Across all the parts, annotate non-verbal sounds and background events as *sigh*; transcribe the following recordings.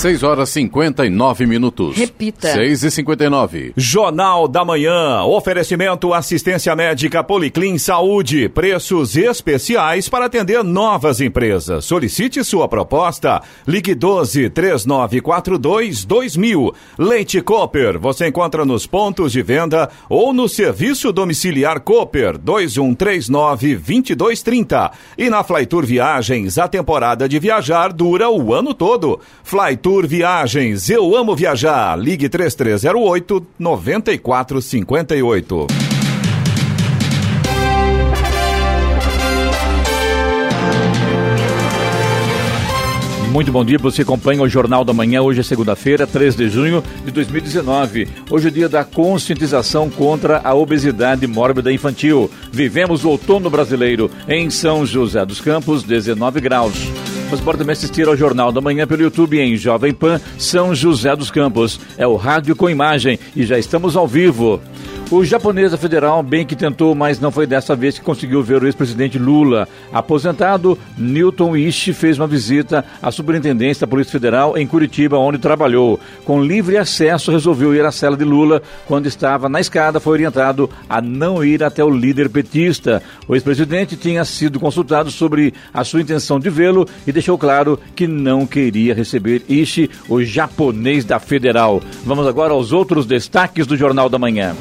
6 horas 59 minutos. Repita. 6 e 59. Jornal da Manhã. Oferecimento assistência médica Policlin Saúde. Preços especiais para atender novas empresas. Solicite sua proposta. Ligue 12 3942 2000. Leite Cooper. Você encontra nos pontos de venda ou no serviço domiciliar Cooper 2139 2230. E na Flytour Viagens, a temporada de viajar dura o ano todo. Flytour Tour Viagens. Eu amo viajar. Ligue 3308 9458. Muito bom dia, você acompanha o Jornal da Manhã. Hoje é segunda-feira, 3 de junho de 2019. Hoje é dia da conscientização contra a obesidade mórbida infantil. Vivemos o outono brasileiro em São José dos Campos, 19 graus. Você pode também assistir ao Jornal da Manhã pelo YouTube em Jovem Pan São José dos Campos. É o rádio com imagem e já estamos ao vivo. O japonês federal bem que tentou, mas não foi dessa vez que conseguiu ver o ex-presidente Lula. Aposentado, Newton Ishi fez uma visita à superintendência da Polícia Federal em Curitiba, onde trabalhou. Com livre acesso, resolveu ir à cela de Lula. Quando estava na escada, foi orientado a não ir até o líder petista. O ex-presidente tinha sido consultado sobre a sua intenção de vê-lo e deixou claro que não queria receber Ishi, o japonês da Federal. Vamos agora aos outros destaques do Jornal da Manhã.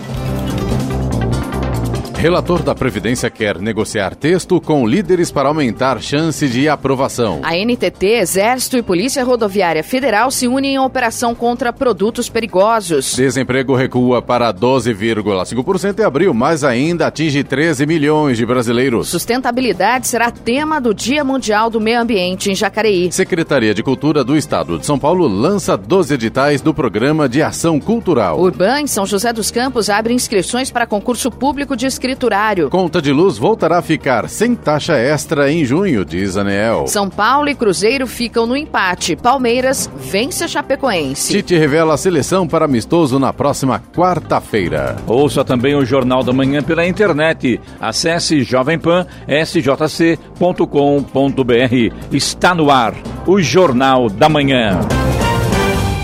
Relator da Previdência quer negociar texto com líderes para aumentar chance de aprovação. A NTT, Exército e Polícia Rodoviária Federal se unem em operação contra produtos perigosos. Desemprego recua para 12,5% em abril, mas ainda atinge 13 milhões de brasileiros. Sustentabilidade será tema do Dia Mundial do Meio Ambiente em Jacareí. Secretaria de Cultura do Estado de São Paulo lança 12 editais do Programa de Ação Cultural. Urban, em São José dos Campos, abre inscrições para concurso público de escritório escriturário. Conta de luz voltará a ficar sem taxa extra em junho, diz Anel. São Paulo e Cruzeiro ficam no empate. Palmeiras vence a Chapecoense. Tite revela a seleção para amistoso na próxima quarta-feira. Ouça também o Jornal da Manhã pela internet. Acesse jovempan.sjc.com.br. Está no ar o Jornal da Manhã.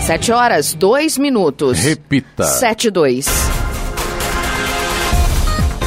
Sete horas, dois minutos. Repita. Sete, dois.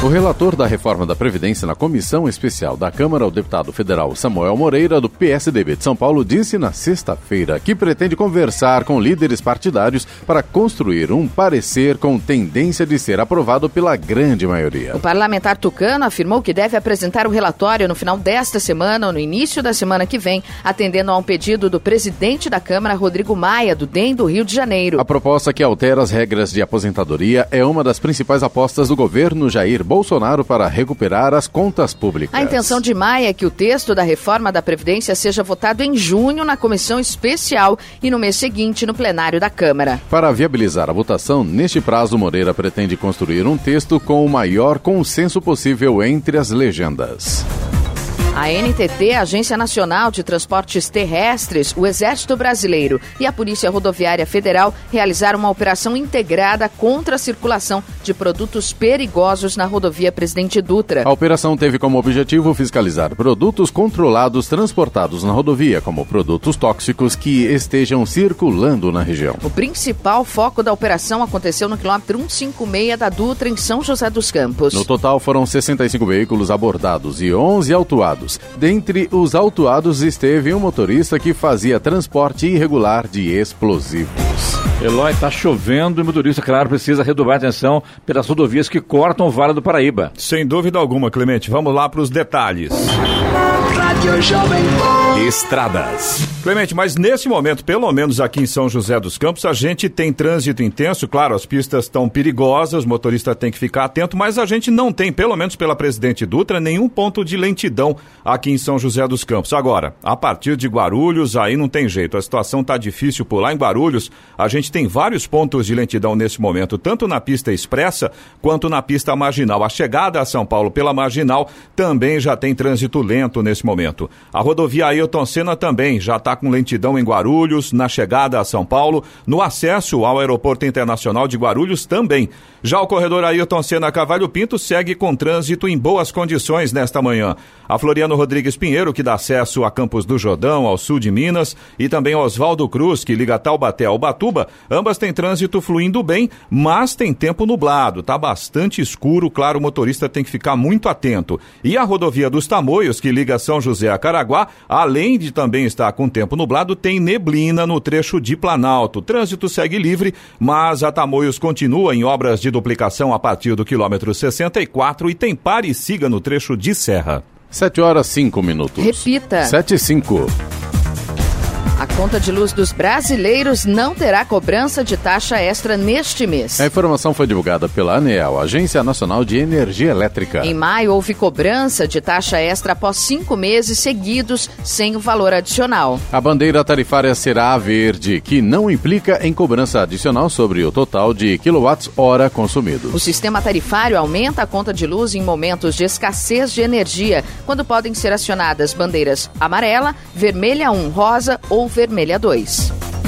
O relator da reforma da Previdência na Comissão Especial da Câmara, o deputado federal Samuel Moreira, do PSDB de São Paulo, disse na sexta-feira que pretende conversar com líderes partidários para construir um parecer com tendência de ser aprovado pela grande maioria. O parlamentar tucano afirmou que deve apresentar o relatório no final desta semana ou no início da semana que vem, atendendo a um pedido do presidente da Câmara, Rodrigo Maia, do DEM do Rio de Janeiro. A proposta que altera as regras de aposentadoria é uma das principais apostas do governo Jair Bolsonaro para recuperar as contas públicas. A intenção de Maia é que o texto da reforma da Previdência seja votado em junho na comissão especial e no mês seguinte no plenário da Câmara. Para viabilizar a votação, neste prazo, Moreira pretende construir um texto com o maior consenso possível entre as legendas. A NTT, Agência Nacional de Transportes Terrestres, o Exército Brasileiro e a Polícia Rodoviária Federal realizaram uma operação integrada contra a circulação de produtos perigosos na rodovia Presidente Dutra. A operação teve como objetivo fiscalizar produtos controlados transportados na rodovia, como produtos tóxicos que estejam circulando na região. O principal foco da operação aconteceu no quilômetro 156 da Dutra, em São José dos Campos. No total, foram 65 veículos abordados e 11 autuados. Dentre os autuados esteve um motorista que fazia transporte irregular de explosivos. Eloy, tá chovendo e o motorista, claro, precisa redobrar atenção pelas rodovias que cortam o Vale do Paraíba. Sem dúvida alguma, Clemente. Vamos lá para os detalhes. Estradas. Clemente, mas nesse momento, pelo menos aqui em São José dos Campos, a gente tem trânsito intenso. Claro, as pistas estão perigosas, o motorista tem que ficar atento, mas a gente não tem, pelo menos pela Presidente Dutra, nenhum ponto de lentidão aqui em São José dos Campos. Agora, a partir de Guarulhos, aí não tem jeito. A situação está difícil por lá em Guarulhos. A gente tem vários pontos de lentidão nesse momento, tanto na pista expressa quanto na pista marginal. A chegada a São Paulo pela marginal também já tem trânsito lento nesse momento. A rodovia Ailton Senna também já está está com lentidão em Guarulhos, na chegada a São Paulo, no acesso ao Aeroporto Internacional de Guarulhos também. Já o corredor Ayrton Senna Cavalho Pinto segue com trânsito em boas condições nesta manhã. A Floriano Rodrigues Pinheiro, que dá acesso a Campos do Jordão, ao sul de Minas, e também Oswaldo Cruz, que liga Taubaté ao Batuba, ambas têm trânsito fluindo bem, mas tem tempo nublado, tá bastante escuro, claro, o motorista tem que ficar muito atento. E a rodovia dos Tamoios, que liga São José a Caraguá, além de também estar com tempo nublado, tem neblina no trecho de Planalto. O trânsito segue livre, mas a Tamoios continua em obras de de duplicação a partir do quilômetro 64 e tem pare e siga no trecho de serra. 7 horas 5 minutos. Repita. 7 e 5. A conta de luz dos brasileiros não terá cobrança de taxa extra neste mês. A informação foi divulgada pela ANEEL, Agência Nacional de Energia Elétrica. Em maio, houve cobrança de taxa extra após cinco meses seguidos sem o valor adicional. A bandeira tarifária será a verde, que não implica em cobrança adicional sobre o total de quilowatts-hora consumidos. O sistema tarifário aumenta a conta de luz em momentos de escassez de energia, quando podem ser acionadas bandeiras amarela, vermelha 1, rosa ou Vermelha 2.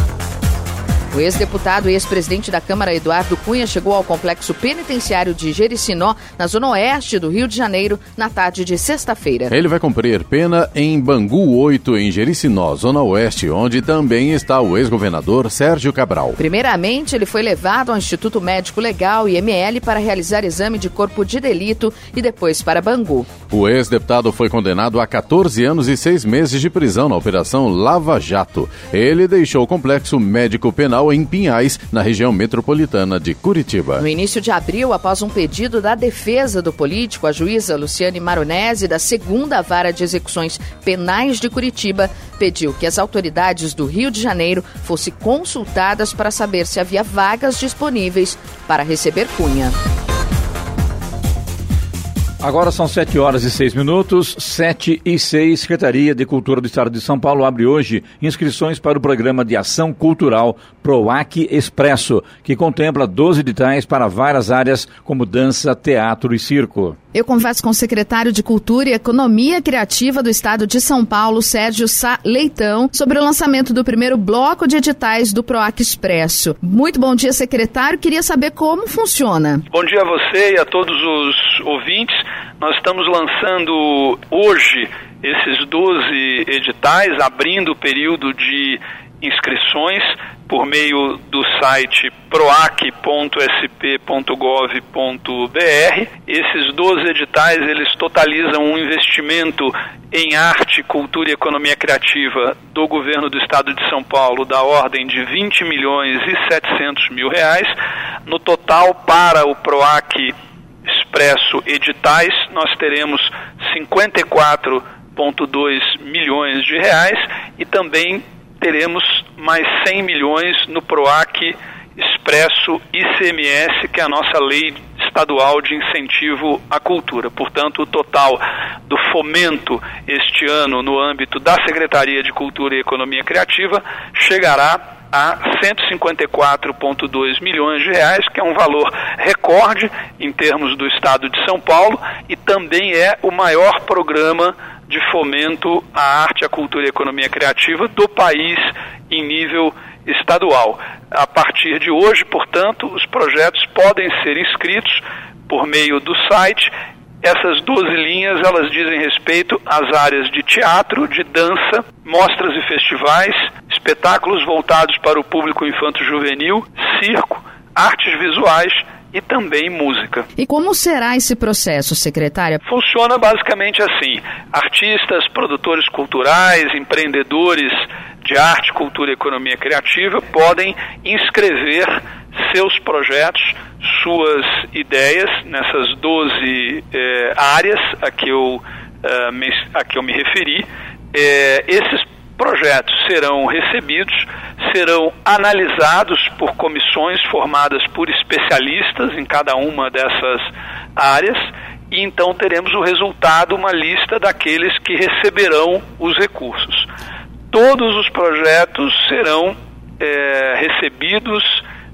O ex-deputado e ex-presidente da Câmara, Eduardo Cunha, chegou ao complexo penitenciário de Jericinó, na zona oeste do Rio de Janeiro, na tarde de sexta-feira. Ele vai cumprir pena em Bangu 8, em Jericinó, zona oeste, onde também está o ex-governador Sérgio Cabral. Primeiramente, ele foi levado ao Instituto Médico Legal, IML, para realizar exame de corpo de delito e depois para Bangu. O ex-deputado foi condenado a 14 anos e 6 meses de prisão na Operação Lava Jato. Ele deixou o complexo médico penal em Pinhais, na região metropolitana de Curitiba. No início de abril, após um pedido da defesa do político, a juíza Luciane Maronese, da segunda vara de execuções penais de Curitiba, pediu que as autoridades do Rio de Janeiro fossem consultadas para saber se havia vagas disponíveis para receber Cunha. Agora são 7 horas e 6 minutos, 7 e 6. Secretaria de Cultura do Estado de São Paulo abre hoje inscrições para o programa de ação cultural PROAC Expresso, que contempla 12 editais para várias áreas como dança, teatro e circo. Eu converso com o secretário de Cultura e Economia Criativa do Estado de São Paulo, Sérgio Sá Leitão, sobre o lançamento do primeiro bloco de editais do PROAC Expresso. Muito bom dia, secretário. Queria saber como funciona. Bom dia a você e a todos os ouvintes. Nós estamos lançando hoje esses 12 editais, abrindo o período de inscrições por meio do site proac.sp.gov.br. Esses 12 editais, eles totalizam um investimento em arte, cultura e economia criativa do governo do estado de São Paulo da ordem de 20 milhões e 700 mil reais. No total, para o PROAC Expresso Editais, nós teremos 54,2 milhões de reais e também teremos mais 100 milhões no PROAC Expresso ICMS, que é a nossa lei estadual de incentivo à cultura. Portanto, o total do fomento este ano no âmbito da Secretaria de Cultura e Economia Criativa chegará a 154,2 milhões de reais, que é um valor recorde em termos do estado de São Paulo e também é o maior programa de fomento à arte, à cultura e à economia criativa do país em nível estadual. A partir de hoje, portanto, os projetos podem ser inscritos por meio do site. Essas 12 linhas, elas dizem respeito às áreas de teatro, de dança, mostras e festivais, espetáculos voltados para o público infanto-juvenil, circo, artes visuais e também música. E como será esse processo, secretária? Funciona basicamente assim: artistas, produtores culturais, empreendedores de arte, cultura e economia criativa podem inscrever seus projetos, suas ideias nessas 12 eh, áreas a que eu, eh, me, a que eu me referi. Eh, esses projetos serão recebidos, serão analisados por comissões formadas por especialistas em cada uma dessas áreas e então teremos o resultado, uma lista daqueles que receberão os recursos. Todos os projetos serão é, recebidos,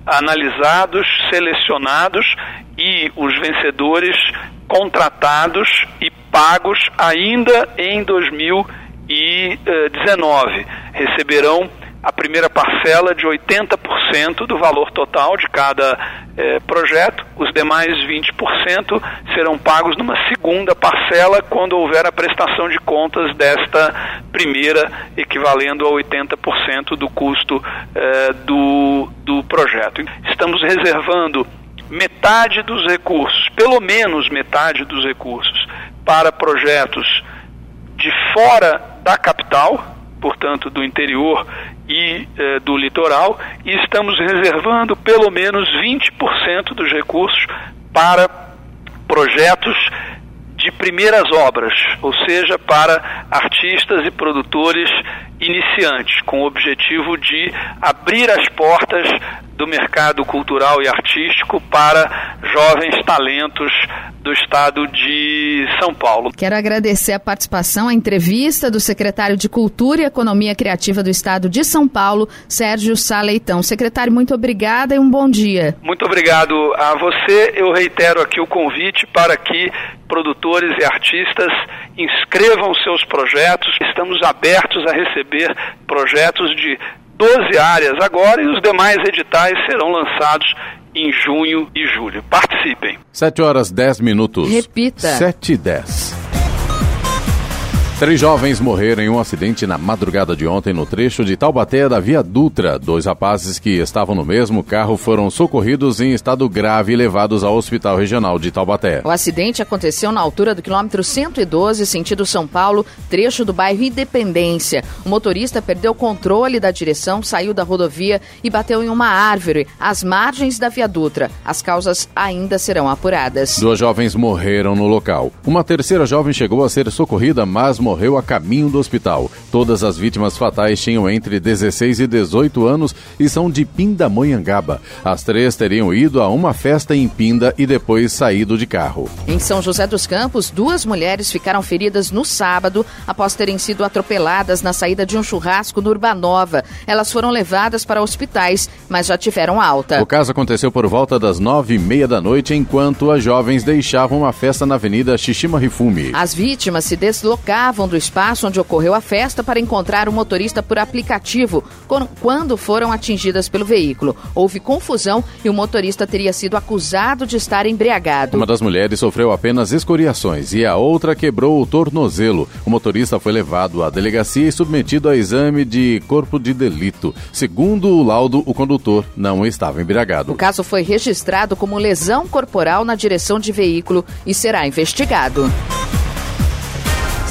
analisados, selecionados e os vencedores contratados e pagos ainda em 2020 2019 receberão a primeira parcela de 80% do valor total de cada eh, projeto, os demais 20% serão pagos numa segunda parcela quando houver a prestação de contas desta primeira, equivalendo a 80% do custo eh, do, do projeto. Estamos reservando metade dos recursos, pelo menos metade dos recursos, para projetos de fora da capital, portanto do interior e eh, do litoral, e estamos reservando pelo menos 20% dos recursos para projetos de primeiras obras, ou seja, para artistas e produtores iniciantes, com o objetivo de abrir as portas do mercado cultural e artístico para jovens talentos do estado de São Paulo. Quero agradecer a participação, a entrevista do secretário de Cultura e Economia Criativa do estado de São Paulo, Sérgio Saleitão. Secretário, muito obrigada e um bom dia. Muito obrigado a você. Eu reitero aqui o convite para que produtores e artistas inscrevam seus projetos. Estamos abertos a receber projetos de 12 áreas agora e os demais editais serão lançados em junho e julho. Participem. 7 horas 10 minutos. Repita. 7 e 10. Três jovens morreram em um acidente na madrugada de ontem no trecho de Taubaté da Via Dutra. Dois rapazes que estavam no mesmo carro foram socorridos em estado grave e levados ao Hospital Regional de Taubaté. O acidente aconteceu na altura do quilômetro 112, sentido São Paulo, trecho do bairro Independência. O motorista perdeu o controle da direção, saiu da rodovia e bateu em uma árvore às margens da Via Dutra. As causas ainda serão apuradas. Duas jovens morreram no local. Uma terceira jovem chegou a ser socorrida, mas morreu a caminho do hospital. Todas as vítimas fatais tinham entre 16 e 18 anos e são de Pindamonhangaba. As três teriam ido a uma festa em Pinda e depois saído de carro. Em São José dos Campos, duas mulheres ficaram feridas no sábado após terem sido atropeladas na saída de um churrasco no Urbanova. Elas foram levadas para hospitais, mas já tiveram alta. O caso aconteceu por volta das nove e meia da noite, enquanto as jovens deixavam uma festa na Avenida Shishima Rifumi. As vítimas se deslocavam do espaço onde ocorreu a festa para encontrar o motorista por aplicativo quando foram atingidas pelo veículo. Houve confusão e o motorista teria sido acusado de estar embriagado. Uma das mulheres sofreu apenas escoriações e a outra quebrou o tornozelo. O motorista foi levado à delegacia e submetido a exame de corpo de delito. Segundo o laudo, o condutor não estava embriagado. O caso foi registrado como lesão corporal na direção de veículo e será investigado.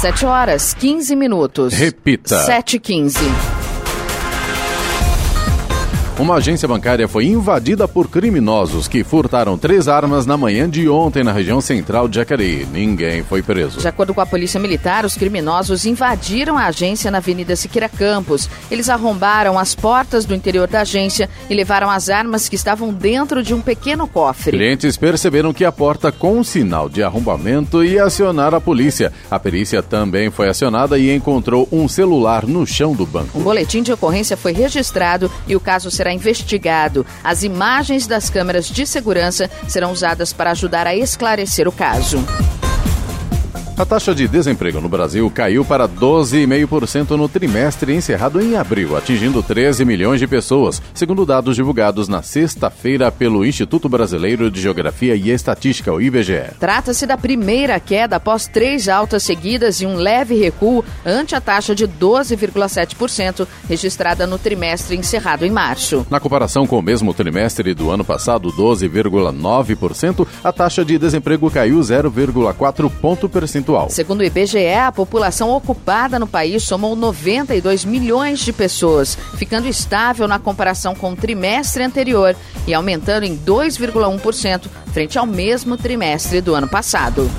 7 horas 15 minutos. Repita. 7 e 15. Uma agência bancária foi invadida por criminosos que furtaram três armas na manhã de ontem na região central de Jacareí. Ninguém foi preso. De acordo com a Polícia Militar, os criminosos invadiram a agência na Avenida Siqueira Campos. Eles arrombaram as portas do interior da agência e levaram as armas que estavam dentro de um pequeno cofre. Clientes perceberam que a porta com sinal de arrombamento ia acionar a polícia. A perícia também foi acionada e encontrou um celular no chão do banco. Um boletim de ocorrência foi registrado e o caso será investigado. As imagens das câmeras de segurança serão usadas para ajudar a esclarecer o caso. A taxa de desemprego no Brasil caiu para 12,5% no trimestre encerrado em abril, atingindo 13 milhões de pessoas, segundo dados divulgados na sexta-feira pelo Instituto Brasileiro de Geografia e Estatística, o IBGE. Trata-se da primeira queda após três altas seguidas e um leve recuo ante a taxa de 12,7% registrada no trimestre encerrado em março. Na comparação com o mesmo trimestre do ano passado, 12,9%, a taxa de desemprego caiu 0,4 ponto percentual. Segundo o IBGE, a população ocupada no país somou 92 milhões de pessoas, ficando estável na comparação com o trimestre anterior e aumentando em 2,1% frente ao mesmo trimestre do ano passado.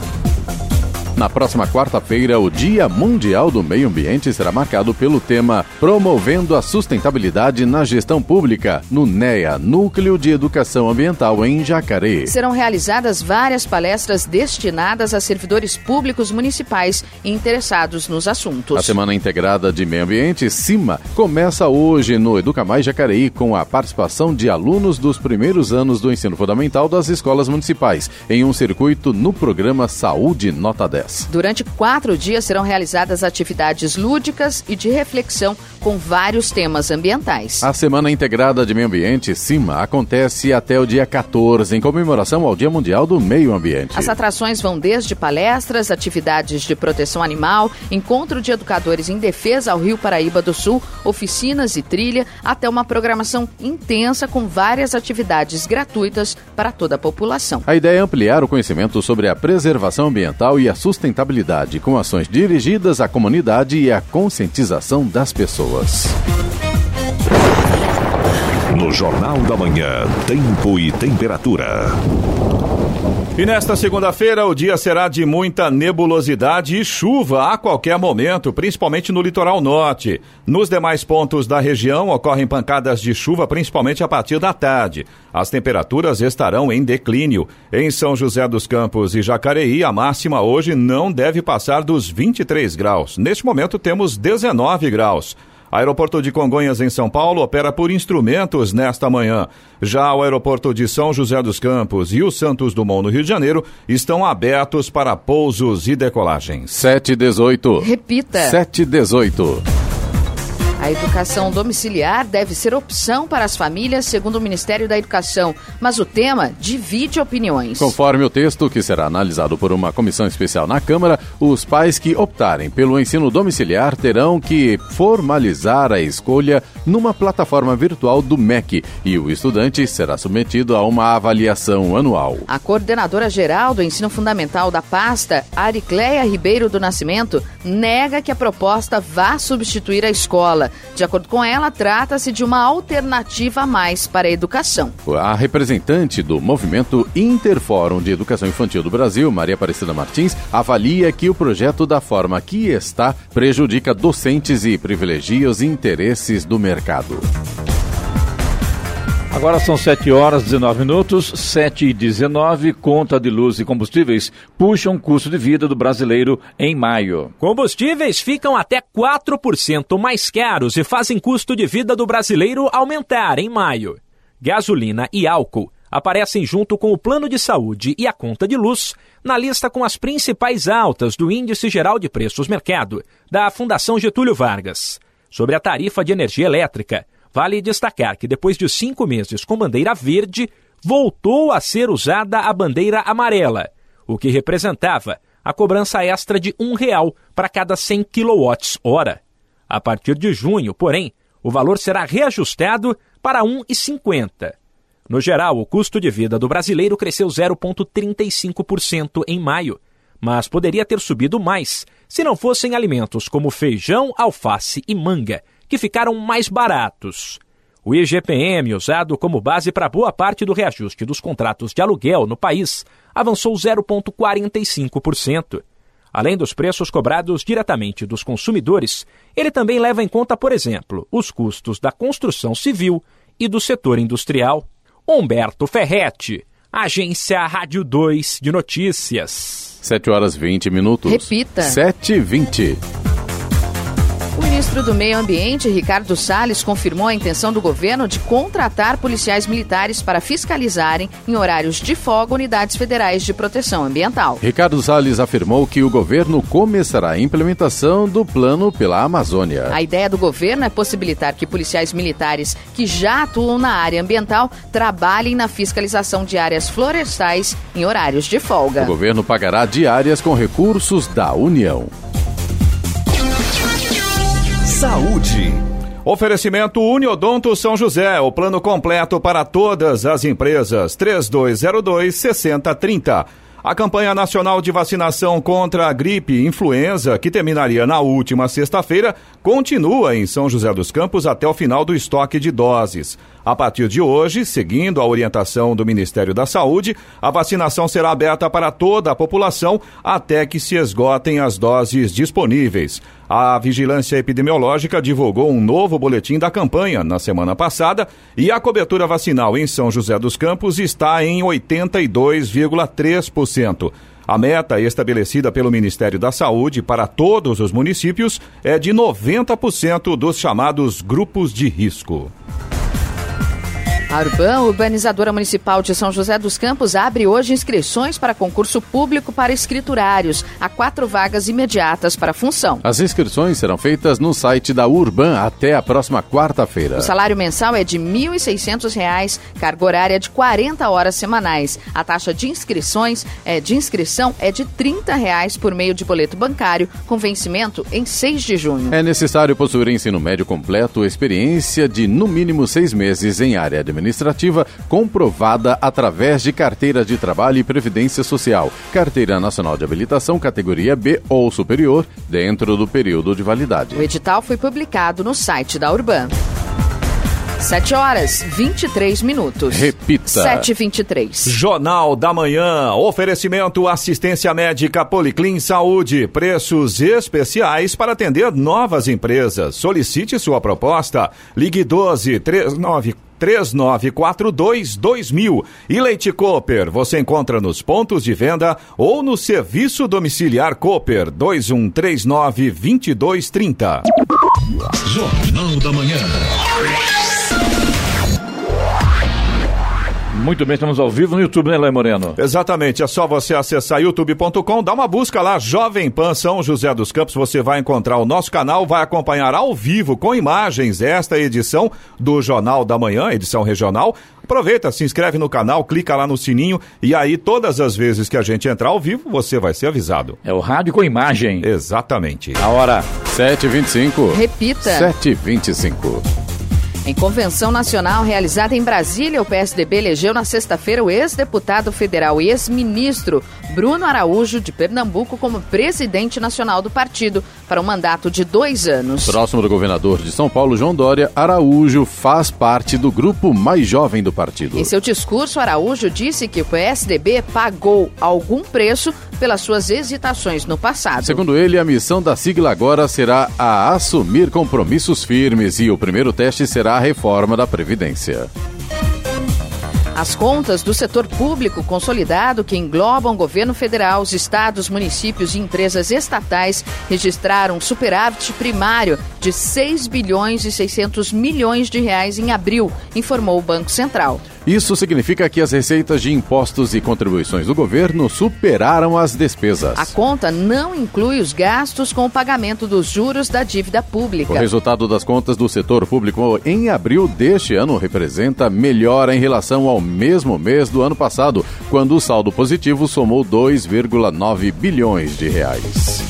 Na próxima quarta-feira, o Dia Mundial do Meio Ambiente será marcado pelo tema Promovendo a Sustentabilidade na Gestão Pública, no NEA, Núcleo de Educação Ambiental em Jacareí. Serão realizadas várias palestras destinadas a servidores públicos municipais interessados nos assuntos. A Semana Integrada de Meio Ambiente, CIMA, começa hoje no Educa Mais Jacareí com a participação de alunos dos primeiros anos do ensino fundamental das escolas municipais, em um circuito no programa Saúde Nota 10. Durante quatro dias serão realizadas atividades lúdicas e de reflexão com vários temas ambientais. A Semana Integrada de Meio Ambiente, CIMA, acontece até o dia 14, em comemoração ao Dia Mundial do Meio Ambiente. As atrações vão desde palestras, atividades de proteção animal, encontro de educadores em defesa ao Rio Paraíba do Sul, oficinas e trilha, até uma programação intensa com várias atividades gratuitas para toda a população. A ideia é ampliar o conhecimento sobre a preservação ambiental e a sustentabilidade, com ações dirigidas à comunidade e à conscientização das pessoas. No Jornal da Manhã, Tempo e Temperatura. E nesta segunda-feira, o dia será de muita nebulosidade e chuva a qualquer momento, principalmente no litoral norte. Nos demais pontos da região, ocorrem pancadas de chuva, principalmente a partir da tarde. As temperaturas estarão em declínio. Em São José dos Campos e Jacareí, a máxima hoje não deve passar dos 23 graus. Neste momento, temos 19 graus. Aeroporto de Congonhas, em São Paulo, opera por instrumentos nesta manhã. Já o aeroporto de São José dos Campos e o Santos Dumont, no Rio de Janeiro, estão abertos para pousos e decolagens. 718. Repita. 718. A educação domiciliar deve ser opção para as famílias, segundo o Ministério da Educação, mas o tema divide opiniões. Conforme o texto, que será analisado por uma comissão especial na Câmara, os pais que optarem pelo ensino domiciliar terão que formalizar a escolha numa plataforma virtual do MEC e o estudante será submetido a uma avaliação anual. A coordenadora geral do ensino fundamental da pasta, Aricleia Ribeiro do Nascimento, nega que a proposta vá substituir a escola. De acordo com ela, trata-se de uma alternativa a mais para a educação. A representante do movimento Interfórum de Educação Infantil do Brasil, Maria Aparecida Martins, avalia que o projeto da forma que está prejudica docentes e privilegia os interesses do mercado. Agora são 7 horas 19 minutos, 7 e 19. Conta de luz e combustíveis puxam o custo de vida do brasileiro em maio. Combustíveis ficam até 4% mais caros e fazem custo de vida do brasileiro aumentar em maio. Gasolina e álcool aparecem junto com o plano de saúde e a conta de luz na lista com as principais altas do Índice Geral de Preços Mercado da Fundação Getúlio Vargas. Sobre a tarifa de energia elétrica, Vale destacar que depois de cinco meses com bandeira verde, voltou a ser usada a bandeira amarela, o que representava a cobrança extra de um real para cada 100 kWh. A partir de junho, porém, o valor será reajustado para 1,50. No geral, o custo de vida do brasileiro cresceu 0,35% em maio, mas poderia ter subido mais se não fossem alimentos como feijão, alface e manga, que ficaram mais baratos. O IGPM, usado como base para boa parte do reajuste dos contratos de aluguel no país, avançou 0,45%. Além dos preços cobrados diretamente dos consumidores, ele também leva em conta, por exemplo, os custos da construção civil e do setor industrial. Humberto Ferretti, Agência Rádio 2 de Notícias. 7 horas 20 minutos. Repita. 7 e 20. O ministro do Meio Ambiente, Ricardo Salles, confirmou a intenção do governo de contratar policiais militares para fiscalizarem, em horários de folga, unidades federais de proteção ambiental. Ricardo Salles afirmou que o governo começará a implementação do plano pela Amazônia. A ideia do governo é possibilitar que policiais militares que já atuam na área ambiental trabalhem na fiscalização de áreas florestais em horários de folga. O governo pagará diárias com recursos da União. Saúde. Oferecimento Uniodonto São José, o plano completo para todas as empresas. 3202 6030. A campanha nacional de vacinação contra a gripe e influenza, que terminaria na última sexta-feira, continua em São José dos Campos até o final do estoque de doses. A partir de hoje, seguindo a orientação do Ministério da Saúde, a vacinação será aberta para toda a população até que se esgotem as doses disponíveis. A Vigilância Epidemiológica divulgou um novo boletim da campanha na semana passada e a cobertura vacinal em São José dos Campos está em 82,3%. A meta estabelecida pelo Ministério da Saúde para todos os municípios é de 90% dos chamados grupos de risco. A Urban, urbanizadora municipal de São José dos Campos, abre hoje inscrições para concurso público para escriturários. Há quatro vagas imediatas para a função. As inscrições serão feitas no site da Urban até a próxima quarta-feira. O salário mensal é de R$ 1.600, carga horária de 40 horas semanais. A taxa de inscrições é de inscrição é de 30 reais por meio de boleto bancário, com vencimento em 6 de junho. É necessário possuir ensino médio completo, experiência de no mínimo seis meses em área de administrativa comprovada através de carteira de trabalho e previdência social, carteira nacional de habilitação categoria B ou superior, dentro do período de validade. O edital foi publicado no site da Urban. 7 horas 23 minutos. Repita. 7 23 Jornal da Manhã. Oferecimento assistência médica Policlin Saúde. Preços especiais para atender novas empresas. Solicite sua proposta. Ligue 12 39 3942 2000. E Leite Cooper, você encontra nos pontos de venda ou no serviço domiciliar Cooper 2139 2230. Jornal da Manhã. Muito bem, estamos ao vivo no YouTube, né, Lai Moreno? Exatamente, é só você acessar youtube.com, dá uma busca lá, Jovem Pan São José dos Campos, você vai encontrar o nosso canal, vai acompanhar ao vivo com imagens esta edição do Jornal da Manhã, edição regional. Aproveita, se inscreve no canal, clica lá no sininho e aí todas as vezes que a gente entrar ao vivo, você vai ser avisado. É o rádio com imagem. Exatamente. A hora. 7h25. Repita. 7h25. Em convenção nacional realizada em Brasília, o PSDB elegeu na sexta-feira o ex-deputado federal e ex-ministro Bruno Araújo, de Pernambuco, como presidente nacional do partido, para um mandato de dois anos. Próximo do governador de São Paulo, João Dória, Araújo faz parte do grupo mais jovem do partido. Em seu discurso, Araújo disse que o PSDB pagou algum preço pelas suas hesitações no passado. Segundo ele, a missão da sigla agora será a assumir compromissos firmes e o primeiro teste será a reforma da Previdência. As contas do setor público consolidado, que englobam governo federal, os estados, municípios e empresas estatais, registraram um superávit primário de 6 bilhões e 600 milhões de reais em abril, informou o Banco Central. Isso significa que as receitas de impostos e contribuições do governo superaram as despesas. A conta não inclui os gastos com o pagamento dos juros da dívida pública. O resultado das contas do setor público em abril deste ano representa melhora em relação ao mesmo mês do ano passado, quando o saldo positivo somou 2,9 bilhões de reais.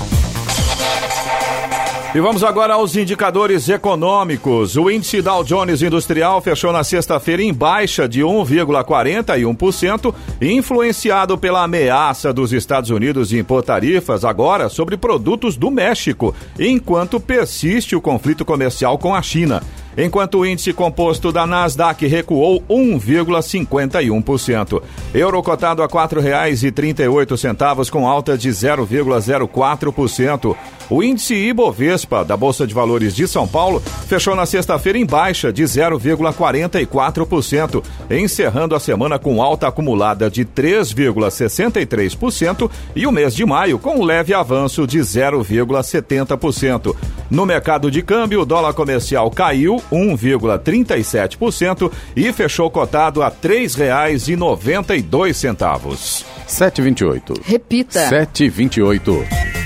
E vamos agora aos indicadores econômicos. O índice Dow Jones Industrial fechou na sexta-feira em baixa de 1,41%, influenciado pela ameaça dos Estados Unidos de impor tarifas agora sobre produtos do México, enquanto persiste o conflito comercial com a China enquanto o índice composto da Nasdaq recuou 1,51%. Euro cotado a R$ 4,38 com alta de 0,04%. O índice Ibovespa da Bolsa de Valores de São Paulo fechou na sexta-feira em baixa de 0,44%, encerrando a semana com alta acumulada de 3,63% e o mês de maio com um leve avanço de 0,70%. No mercado de câmbio, o dólar comercial caiu 1,37% e fechou cotado a R$ 3,92. 728. Repita. 728.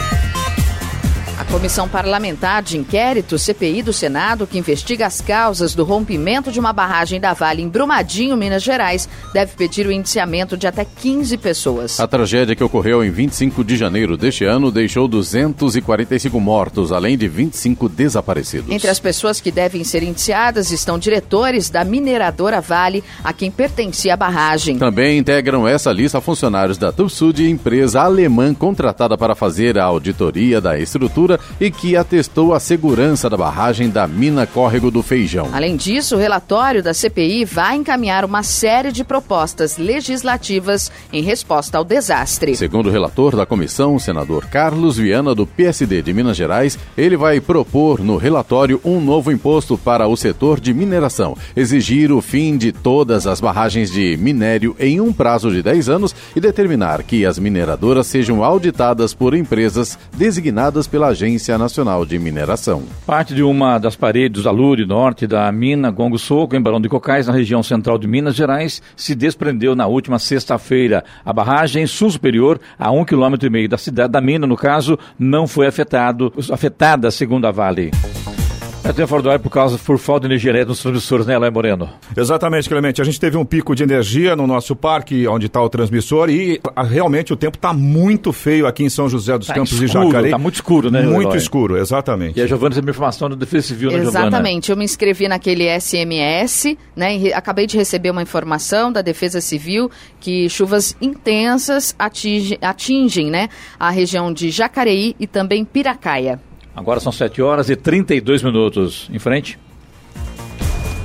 A Comissão Parlamentar de Inquérito, CPI do Senado, que investiga as causas do rompimento de uma barragem da Vale em Brumadinho, Minas Gerais, deve pedir o indiciamento de até 15 pessoas. A tragédia que ocorreu em 25 de janeiro deste ano deixou 245 mortos, além de 25 desaparecidos. Entre as pessoas que devem ser indiciadas estão diretores da mineradora Vale, a quem pertencia a barragem. Também integram essa lista funcionários da Tupsud, empresa alemã contratada para fazer a auditoria da estrutura e que atestou a segurança da barragem da mina Córrego do Feijão. Além disso, o relatório da CPI vai encaminhar uma série de propostas legislativas em resposta ao desastre. Segundo o relator da comissão, o senador Carlos Viana, do PSD de Minas Gerais, ele vai propor no relatório um novo imposto para o setor de mineração, exigir o fim de todas as barragens de minério em um prazo de 10 anos e determinar que as mineradoras sejam auditadas por empresas designadas pela Agência Nacional de Mineração. Parte de uma das paredes do alude norte da mina Gongo Soco, em Barão de Cocais, na região central de Minas Gerais, se desprendeu na última sexta-feira. A barragem sul superior, a um quilômetro e meio da cidade da mina, no caso, não foi afetado, afetada, segundo a Vale. É tempo fora do ar por causa por falta de energia elétrica nos transmissores, né, Alain Moreno? Exatamente, Clemente. A gente teve um pico de energia no nosso parque, onde está o transmissor, e a, realmente o tempo está muito feio aqui em São José dos tá Campos escuro, e Jacareí. Está muito escuro, né? Muito escuro, exatamente. E a Giovana recebeu informação do Defesa Civil, né, Giovana? Exatamente. Eu me inscrevi naquele SMS, né? E acabei de receber uma informação da Defesa Civil que chuvas intensas atinge, atingem, né, a região de Jacareí e também Piracaia. Agora são 7 horas e 32 minutos. Em frente.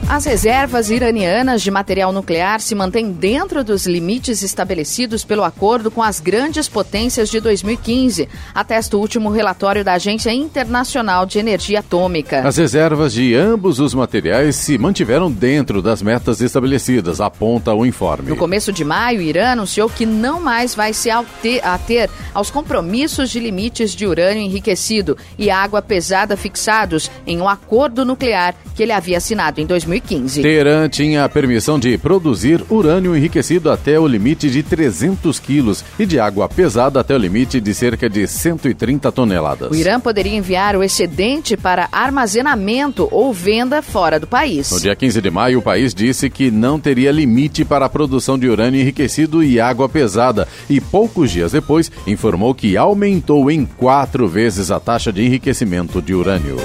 As reservas iranianas de material nuclear se mantêm dentro dos limites estabelecidos pelo acordo com as grandes potências de 2015, atesta o último relatório da Agência Internacional de Energia Atômica. As reservas de ambos os materiais se mantiveram dentro das metas estabelecidas, aponta o informe. No começo de maio, o Irã anunciou que não mais vai se ater aos compromissos de limites de urânio enriquecido e água pesada fixados em um acordo nuclear que ele havia assinado em 2015. 2015. Teherã tinha a permissão de produzir urânio enriquecido até o limite de 300 quilos e de água pesada até o limite de cerca de 130 toneladas. O Irã poderia enviar o excedente para armazenamento ou venda fora do país. No dia 15 de maio, o país disse que não teria limite para a produção de urânio enriquecido e água pesada e poucos dias depois informou que aumentou em quatro vezes a taxa de enriquecimento de urânio.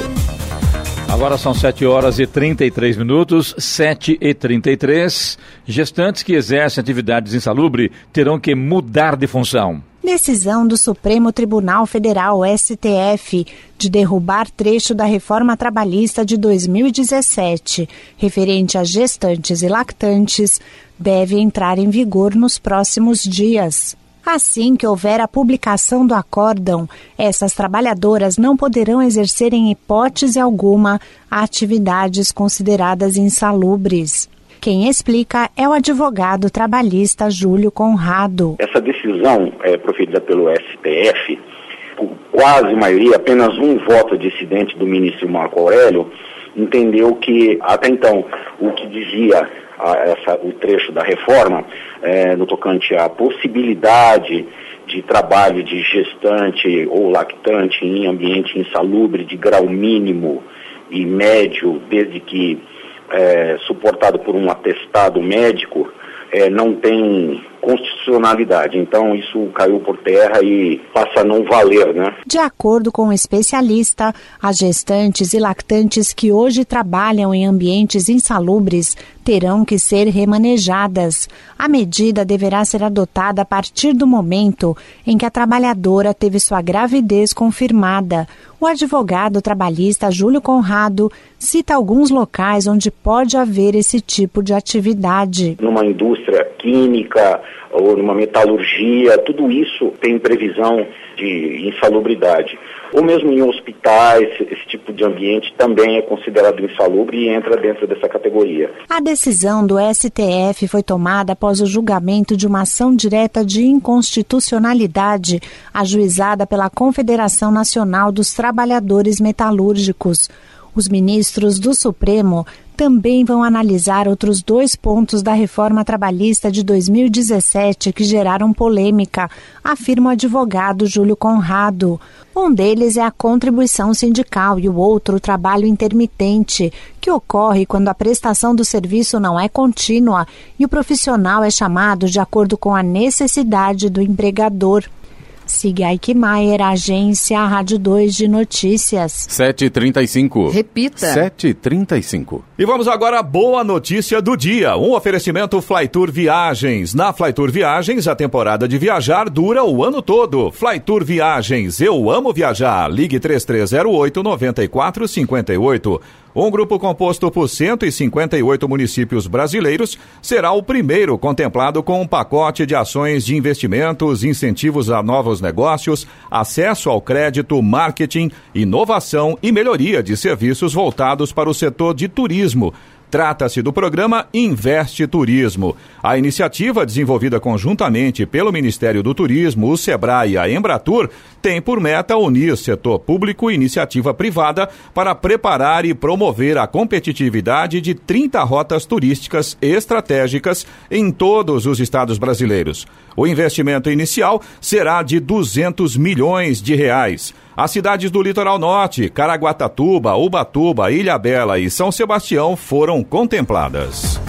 Agora são 7 horas e 33 minutos, 7 e 33. Gestantes que exercem atividades insalubres terão que mudar de função. Decisão do Supremo Tribunal Federal, STF, de derrubar trecho da reforma trabalhista de 2017, referente a gestantes e lactantes, deve entrar em vigor nos próximos dias. Assim que houver a publicação do acórdão, essas trabalhadoras não poderão exercer em hipótese alguma atividades consideradas insalubres. Quem explica é o advogado trabalhista Júlio Conrado. Essa decisão é proferida pelo STF, por quase maioria, apenas um voto dissidente do ministro Marco Aurélio, entendeu que até então o que dizia a, essa, o trecho da reforma é, no tocante à possibilidade de trabalho de gestante ou lactante em ambiente insalubre de grau mínimo e médio, desde que é, suportado por um atestado médico, é, não tem constitucionalidade. Então isso caiu por terra e passa a não valer, né? De acordo com o um especialista, as gestantes e lactantes que hoje trabalham em ambientes insalubres terão que ser remanejadas. A medida deverá ser adotada a partir do momento em que a trabalhadora teve sua gravidez confirmada. O advogado trabalhista Júlio Conrado cita alguns locais onde pode haver esse tipo de atividade. Numa indústria química ou numa metalurgia, tudo isso tem previsão de insalubridade ou mesmo em hospitais, esse tipo de ambiente também é considerado insalubre e entra dentro dessa categoria. A decisão do STF foi tomada após o julgamento de uma ação direta de inconstitucionalidade ajuizada pela Confederação Nacional dos Trabalhadores Metalúrgicos. Os ministros do Supremo também vão analisar outros dois pontos da reforma trabalhista de 2017 que geraram polêmica, afirma o advogado Júlio Conrado. Um deles é a contribuição sindical e o outro o trabalho intermitente, que ocorre quando a prestação do serviço não é contínua e o profissional é chamado de acordo com a necessidade do empregador. Siga Eichmeier, agência Rádio 2 de Notícias. 7h35. Repita. 7h35. E vamos agora à boa notícia do dia. Um oferecimento Flytour Viagens. Na Flytour Viagens, a temporada de viajar dura o ano todo. Flytour Viagens. Eu amo viajar. Ligue 3308 9458. Um grupo composto por 158 municípios brasileiros será o primeiro contemplado com um pacote de ações de investimentos, incentivos a novos negócios, acesso ao crédito, marketing, inovação e melhoria de serviços voltados para o setor de turismo Trata-se do programa Investe Turismo. A iniciativa, desenvolvida conjuntamente pelo Ministério do Turismo, o SEBRAE e a Embratur, tem por meta unir setor público e iniciativa privada para preparar e promover a competitividade de 30 rotas turísticas estratégicas em todos os estados brasileiros. O investimento inicial será de 200 milhões de reais. As cidades do litoral norte, Caraguatatuba, Ubatuba, Ilhabela e São Sebastião foram contempladas.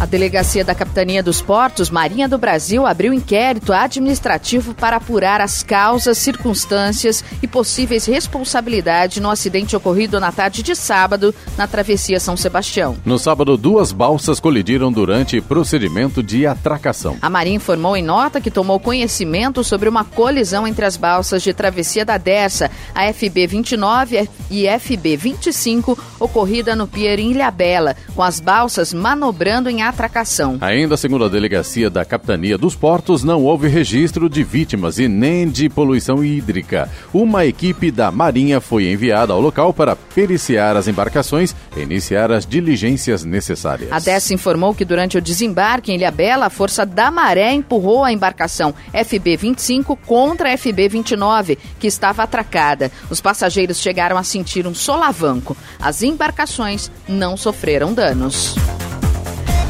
A Delegacia da Capitania dos Portos, Marinha do Brasil, abriu inquérito administrativo para apurar as causas, circunstâncias e possíveis responsabilidade no acidente ocorrido na tarde de sábado na travessia São Sebastião. No sábado, duas balsas colidiram durante procedimento de atracação. A Marinha informou em nota que tomou conhecimento sobre uma colisão entre as balsas de travessia da Dersa, a FB 29 e FB 25, ocorrida no Pier em Ilhabela, com as balsas manobrando em atracação. Ainda segundo a delegacia da Capitania dos Portos, não houve registro de vítimas e nem de poluição hídrica. Uma equipe da Marinha foi enviada ao local para periciar as embarcações e iniciar as diligências necessárias. A DES informou que durante o desembarque em Ilhabela, a força da maré empurrou a embarcação FB-25 contra a FB-29, que estava atracada. Os passageiros chegaram a sentir um solavanco. As embarcações não sofreram danos.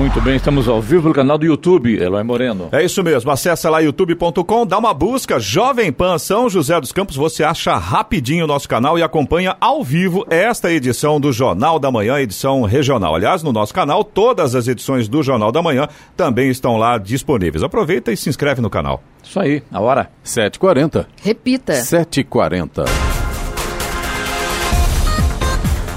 Muito bem, estamos ao vivo no canal do YouTube, Eloy Moreno. É isso mesmo, acessa lá youtube.com, dá uma busca, Jovem Pan São José dos Campos, você acha rapidinho o nosso canal e acompanha ao vivo esta edição do Jornal da Manhã, edição regional. Aliás, no nosso canal, todas as edições do Jornal da Manhã também estão lá disponíveis. Aproveita e se inscreve no canal. Isso aí, a hora. 7h40. Repita. 7h40.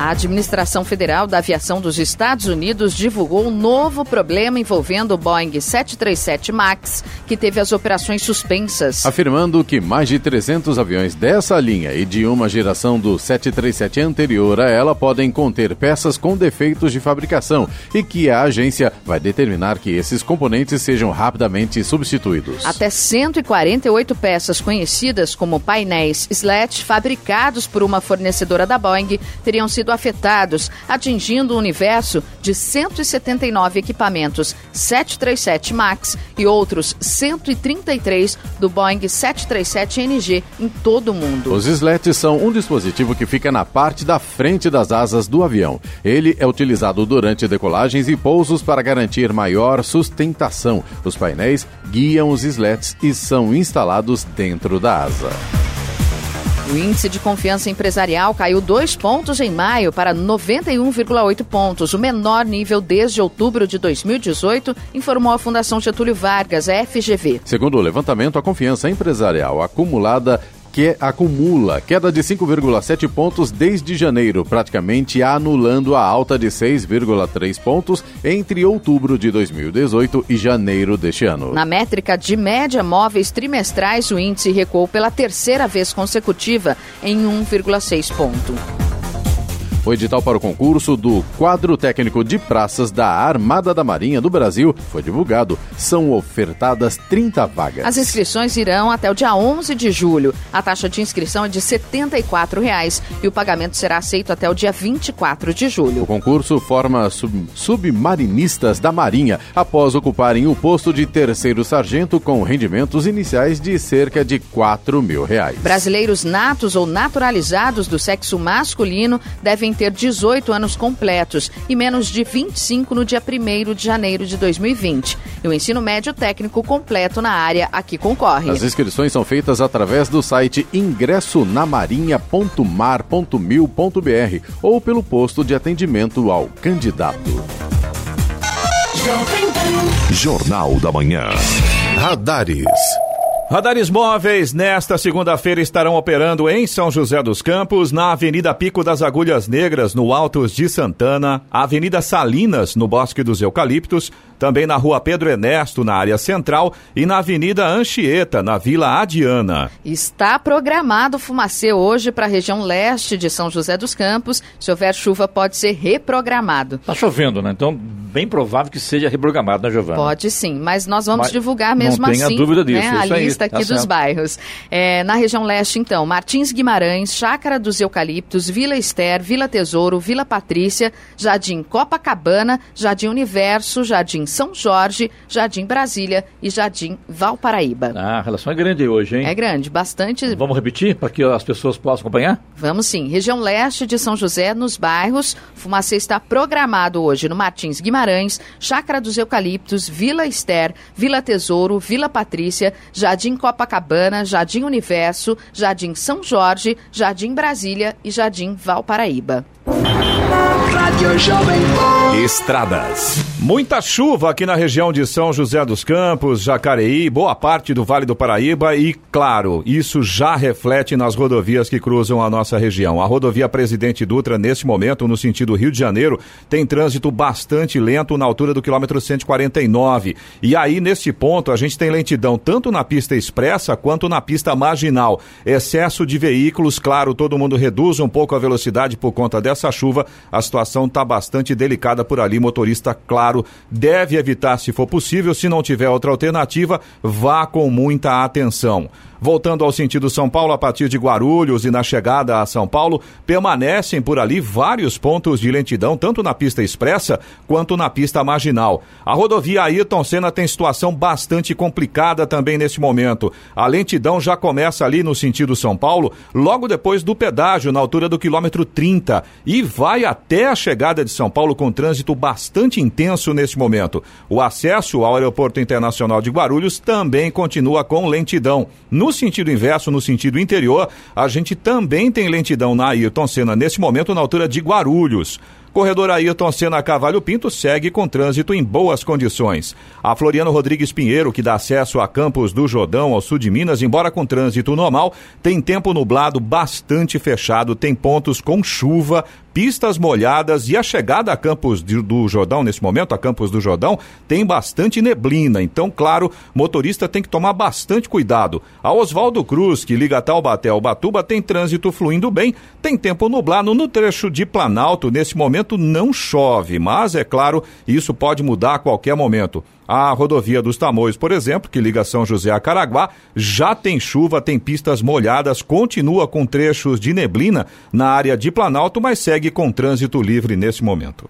A Administração Federal da Aviação dos Estados Unidos divulgou um novo problema envolvendo o Boeing 737 MAX, que teve as operações suspensas. Afirmando que mais de 300 aviões dessa linha e de uma geração do 737 anterior a ela podem conter peças com defeitos de fabricação e que a agência vai determinar que esses componentes sejam rapidamente substituídos. Até 148 peças conhecidas como painéis SLAT fabricados por uma fornecedora da Boeing teriam sido afetados, atingindo o um universo de 179 equipamentos 737 MAX e outros 133 do Boeing 737NG em todo o mundo. Os slats são um dispositivo que fica na parte da frente das asas do avião. Ele é utilizado durante decolagens e pousos para garantir maior sustentação. Os painéis guiam os slats e são instalados dentro da asa. O índice de confiança empresarial caiu dois pontos em maio para 91,8 pontos, o menor nível desde outubro de 2018, informou a Fundação Getúlio Vargas, a FGV. Segundo o levantamento, a confiança empresarial acumulada que acumula queda de 5,7 pontos desde janeiro, praticamente anulando a alta de 6,3 pontos entre outubro de 2018 e janeiro deste ano. Na métrica de média móveis trimestrais, o índice recuou pela terceira vez consecutiva em 1,6 ponto. O edital para o concurso do quadro técnico de praças da Armada da Marinha do Brasil foi divulgado. São ofertadas 30 vagas. As inscrições irão até o dia 11 de julho. A taxa de inscrição é de 74 reais, e o pagamento será aceito até o dia 24 de julho. O concurso forma sub submarinistas da Marinha após ocuparem o posto de terceiro sargento com rendimentos iniciais de cerca de 4 mil reais. Brasileiros natos ou naturalizados do sexo masculino devem ter 18 anos completos e menos de 25 no dia 1 de janeiro de 2020. E o ensino médio técnico completo na área a que concorre. As inscrições são feitas através do site ingressonamarinha.mar.mil.br ou pelo posto de atendimento ao candidato. Jornal da Manhã. Radares. Radares móveis nesta segunda-feira estarão operando em São José dos Campos, na Avenida Pico das Agulhas Negras, no Altos de Santana, Avenida Salinas, no Bosque dos Eucaliptos, também na Rua Pedro Ernesto, na área central, e na Avenida Anchieta, na Vila Adiana. Está programado fumacê hoje para a região leste de São José dos Campos. Se houver chuva, pode ser reprogramado. Está chovendo, né? Então, bem provável que seja reprogramado, né, Giovana? Pode sim, mas nós vamos mas divulgar mesmo não assim. Não dúvida disso. Né, a lista aqui tá dos bairros. É, na região leste, então, Martins Guimarães, Chácara dos Eucaliptos, Vila Ester, Vila Tesouro, Vila Patrícia, Jardim Copacabana, Jardim Universo, Jardim São Jorge, Jardim Brasília e Jardim Valparaíba. Ah, a relação é grande hoje, hein? É grande, bastante. Vamos repetir para que as pessoas possam acompanhar? Vamos sim. Região leste de São José, nos bairros. Fumacê está programado hoje no Martins Guimarães, Chácara dos Eucaliptos, Vila Ester, Vila Tesouro, Vila Patrícia, Jardim Copacabana, Jardim Universo, Jardim São Jorge, Jardim Brasília e Jardim Valparaíba. Estradas. Muita chuva aqui na região de São José dos Campos, Jacareí, boa parte do Vale do Paraíba e, claro, isso já reflete nas rodovias que cruzam a nossa região. A rodovia Presidente Dutra, nesse momento, no sentido Rio de Janeiro, tem trânsito bastante lento na altura do quilômetro 149. E aí, nesse ponto, a gente tem lentidão tanto na pista expressa quanto na pista marginal. Excesso de veículos, claro, todo mundo reduz um pouco a velocidade por conta dessa chuva. A situação está bastante delicada por ali. Motorista, claro, deve evitar se for possível. Se não tiver outra alternativa, vá com muita atenção. Voltando ao sentido São Paulo, a partir de Guarulhos e na chegada a São Paulo, permanecem por ali vários pontos de lentidão, tanto na pista expressa quanto na pista marginal. A rodovia Ayrton Senna tem situação bastante complicada também nesse momento. A lentidão já começa ali no sentido São Paulo, logo depois do pedágio, na altura do quilômetro 30, e vai até a chegada de São Paulo com trânsito bastante intenso nesse momento. O acesso ao Aeroporto Internacional de Guarulhos também continua com lentidão. No sentido inverso, no sentido interior, a gente também tem lentidão na Ayrton Senna nesse momento na altura de Guarulhos. Corredor Ayrton Senna Cavalho Pinto segue com trânsito em boas condições. A Floriano Rodrigues Pinheiro, que dá acesso a Campos do Jordão, ao sul de Minas, embora com trânsito normal, tem tempo nublado bastante fechado, tem pontos com chuva, pistas molhadas e a chegada a Campos do Jordão, nesse momento, a Campos do Jordão, tem bastante neblina. Então, claro, motorista tem que tomar bastante cuidado. A Oswaldo Cruz, que liga Taubaté ao Batuba, tem trânsito fluindo bem, tem tempo nublado no trecho de Planalto. Nesse momento não chove, mas é claro, isso pode mudar a qualquer momento. A rodovia dos Tamoios, por exemplo, que liga São José a Caraguá, já tem chuva, tem pistas molhadas, continua com trechos de neblina na área de Planalto, mas segue com trânsito livre nesse momento.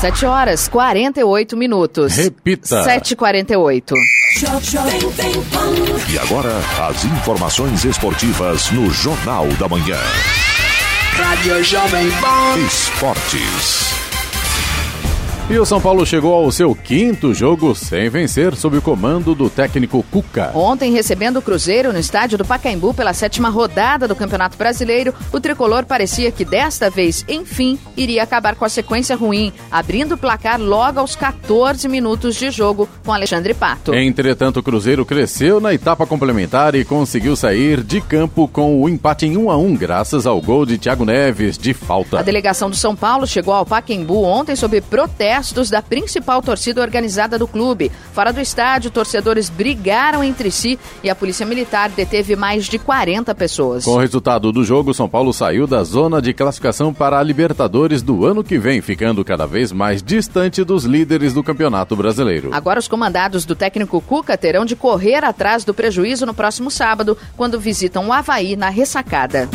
7 horas 48 minutos. Repita. 7h48. E agora, as informações esportivas no Jornal da Manhã. Rádio Jovem Pan. Esportes. E o São Paulo chegou ao seu quinto jogo sem vencer sob o comando do técnico Cuca. Ontem, recebendo o Cruzeiro no estádio do Pacaembu pela sétima rodada do Campeonato Brasileiro, o tricolor parecia que desta vez, enfim, iria acabar com a sequência ruim, abrindo o placar logo aos 14 minutos de jogo com Alexandre Pato. Entretanto, o Cruzeiro cresceu na etapa complementar e conseguiu sair de campo com o empate em 1 a 1 graças ao gol de Thiago Neves de falta. A delegação do São Paulo chegou ao Pacaembu ontem sob protesto protestos da principal torcida organizada do clube. Fora do estádio, torcedores brigaram entre si e a Polícia Militar deteve mais de 40 pessoas. Com o resultado do jogo, São Paulo saiu da zona de classificação para a Libertadores do ano que vem, ficando cada vez mais distante dos líderes do Campeonato Brasileiro. Agora, os comandados do técnico Cuca terão de correr atrás do prejuízo no próximo sábado, quando visitam o Havaí na ressacada.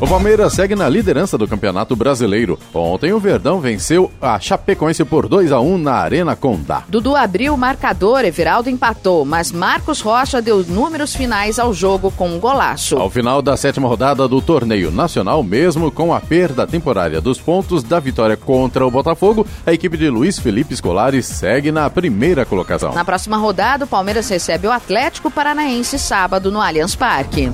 O Palmeiras segue na liderança do Campeonato Brasileiro. Ontem o Verdão venceu a Chapecoense por 2 a 1 na Arena Condá. Dudu abriu o marcador, Everaldo empatou, mas Marcos Rocha deu números finais ao jogo com um golaço. Ao final da sétima rodada do torneio nacional, mesmo com a perda temporária dos pontos da vitória contra o Botafogo, a equipe de Luiz Felipe Scolari segue na primeira colocação. Na próxima rodada, o Palmeiras recebe o Atlético Paranaense sábado no Allianz Parque.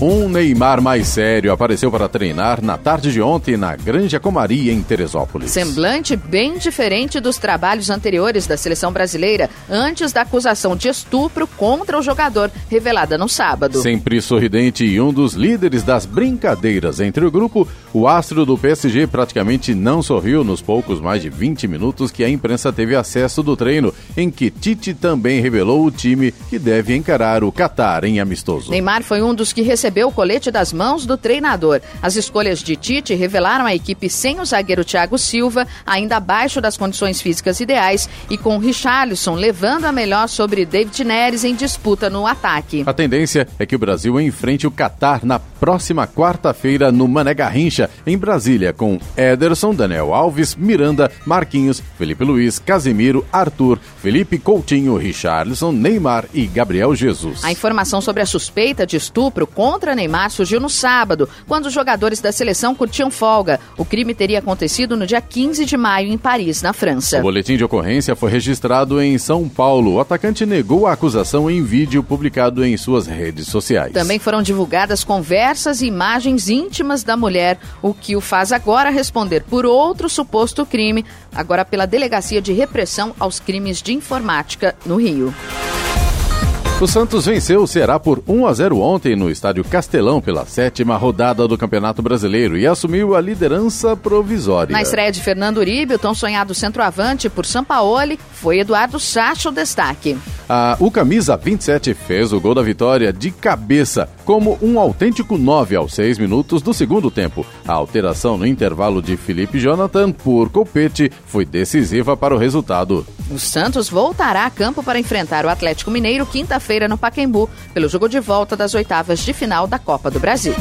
Um Neymar mais sério apareceu para treinar na tarde de ontem na Granja Comaria, em Teresópolis. Semblante bem diferente dos trabalhos anteriores da seleção brasileira, antes da acusação de estupro contra o jogador, revelada no sábado. Sempre sorridente e um dos líderes das brincadeiras entre o grupo, o astro do PSG praticamente não sorriu nos poucos mais de 20 minutos que a imprensa teve acesso do treino, em que Tite também revelou o time que deve encarar o Qatar em amistoso. Neymar foi um dos que recebeu recebeu o colete das mãos do treinador. As escolhas de Tite revelaram a equipe sem o zagueiro Thiago Silva, ainda abaixo das condições físicas ideais, e com Richarlison levando a melhor sobre David Neres em disputa no ataque. A tendência é que o Brasil enfrente o Catar na próxima quarta-feira no Mané Garrincha, em Brasília, com Ederson, Daniel Alves, Miranda, Marquinhos, Felipe Luiz, Casimiro, Arthur, Felipe Coutinho, Richarlison, Neymar e Gabriel Jesus. A informação sobre a suspeita de estupro contra contra Neymar surgiu no sábado, quando os jogadores da seleção curtiam folga. O crime teria acontecido no dia 15 de maio em Paris, na França. O boletim de ocorrência foi registrado em São Paulo. O atacante negou a acusação em vídeo publicado em suas redes sociais. Também foram divulgadas conversas e imagens íntimas da mulher, o que o faz agora responder por outro suposto crime, agora pela Delegacia de Repressão aos Crimes de Informática no Rio. O Santos venceu o Ceará por 1 a 0 ontem no estádio Castelão pela sétima rodada do Campeonato Brasileiro e assumiu a liderança provisória. Na estreia de Fernando Uribe, o tão sonhado centroavante por Sampaoli foi Eduardo Sacha o destaque. A, o camisa 27 fez o gol da vitória de cabeça, como um autêntico 9 aos 6 minutos do segundo tempo. A alteração no intervalo de Felipe Jonathan por Copete foi decisiva para o resultado. O Santos voltará a campo para enfrentar o Atlético Mineiro quinta-feira no Paquembu, pelo jogo de volta das oitavas de final da Copa do Brasil.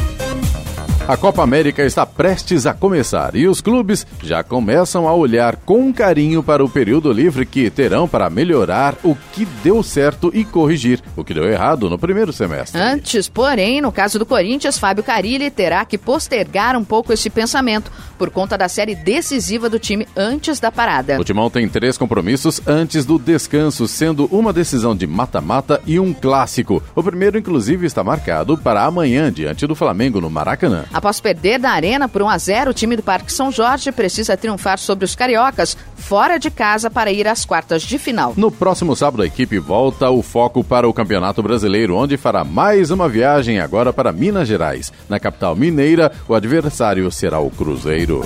A Copa América está prestes a começar e os clubes já começam a olhar com carinho para o período livre que terão para melhorar o que deu certo e corrigir o que deu errado no primeiro semestre. Antes, porém, no caso do Corinthians, Fábio Carilli terá que postergar um pouco esse pensamento por conta da série decisiva do time antes da parada. O Timão tem três compromissos antes do descanso, sendo uma decisão de mata-mata e um clássico. O primeiro, inclusive, está marcado para amanhã, diante do Flamengo no Maracanã. Após perder da Arena por 1 a 0, o time do Parque São Jorge precisa triunfar sobre os cariocas fora de casa para ir às quartas de final. No próximo sábado, a equipe volta o foco para o Campeonato Brasileiro, onde fará mais uma viagem agora para Minas Gerais. Na capital mineira, o adversário será o Cruzeiro.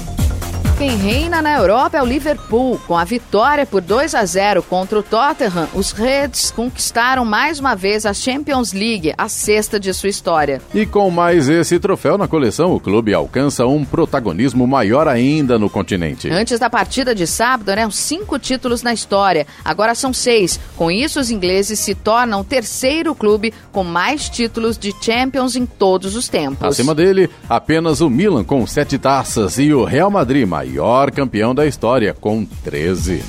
Quem reina na Europa é o Liverpool. Com a vitória por 2 a 0 contra o Tottenham, os Reds conquistaram mais uma vez a Champions League, a sexta de sua história. E com mais esse troféu na coleção, o clube alcança um protagonismo maior ainda no continente. Antes da partida de sábado, eram cinco títulos na história, agora são seis. Com isso, os ingleses se tornam o terceiro clube com mais títulos de Champions em todos os tempos. Acima dele, apenas o Milan com sete taças e o Real Madrid maior maior campeão da história, com 13.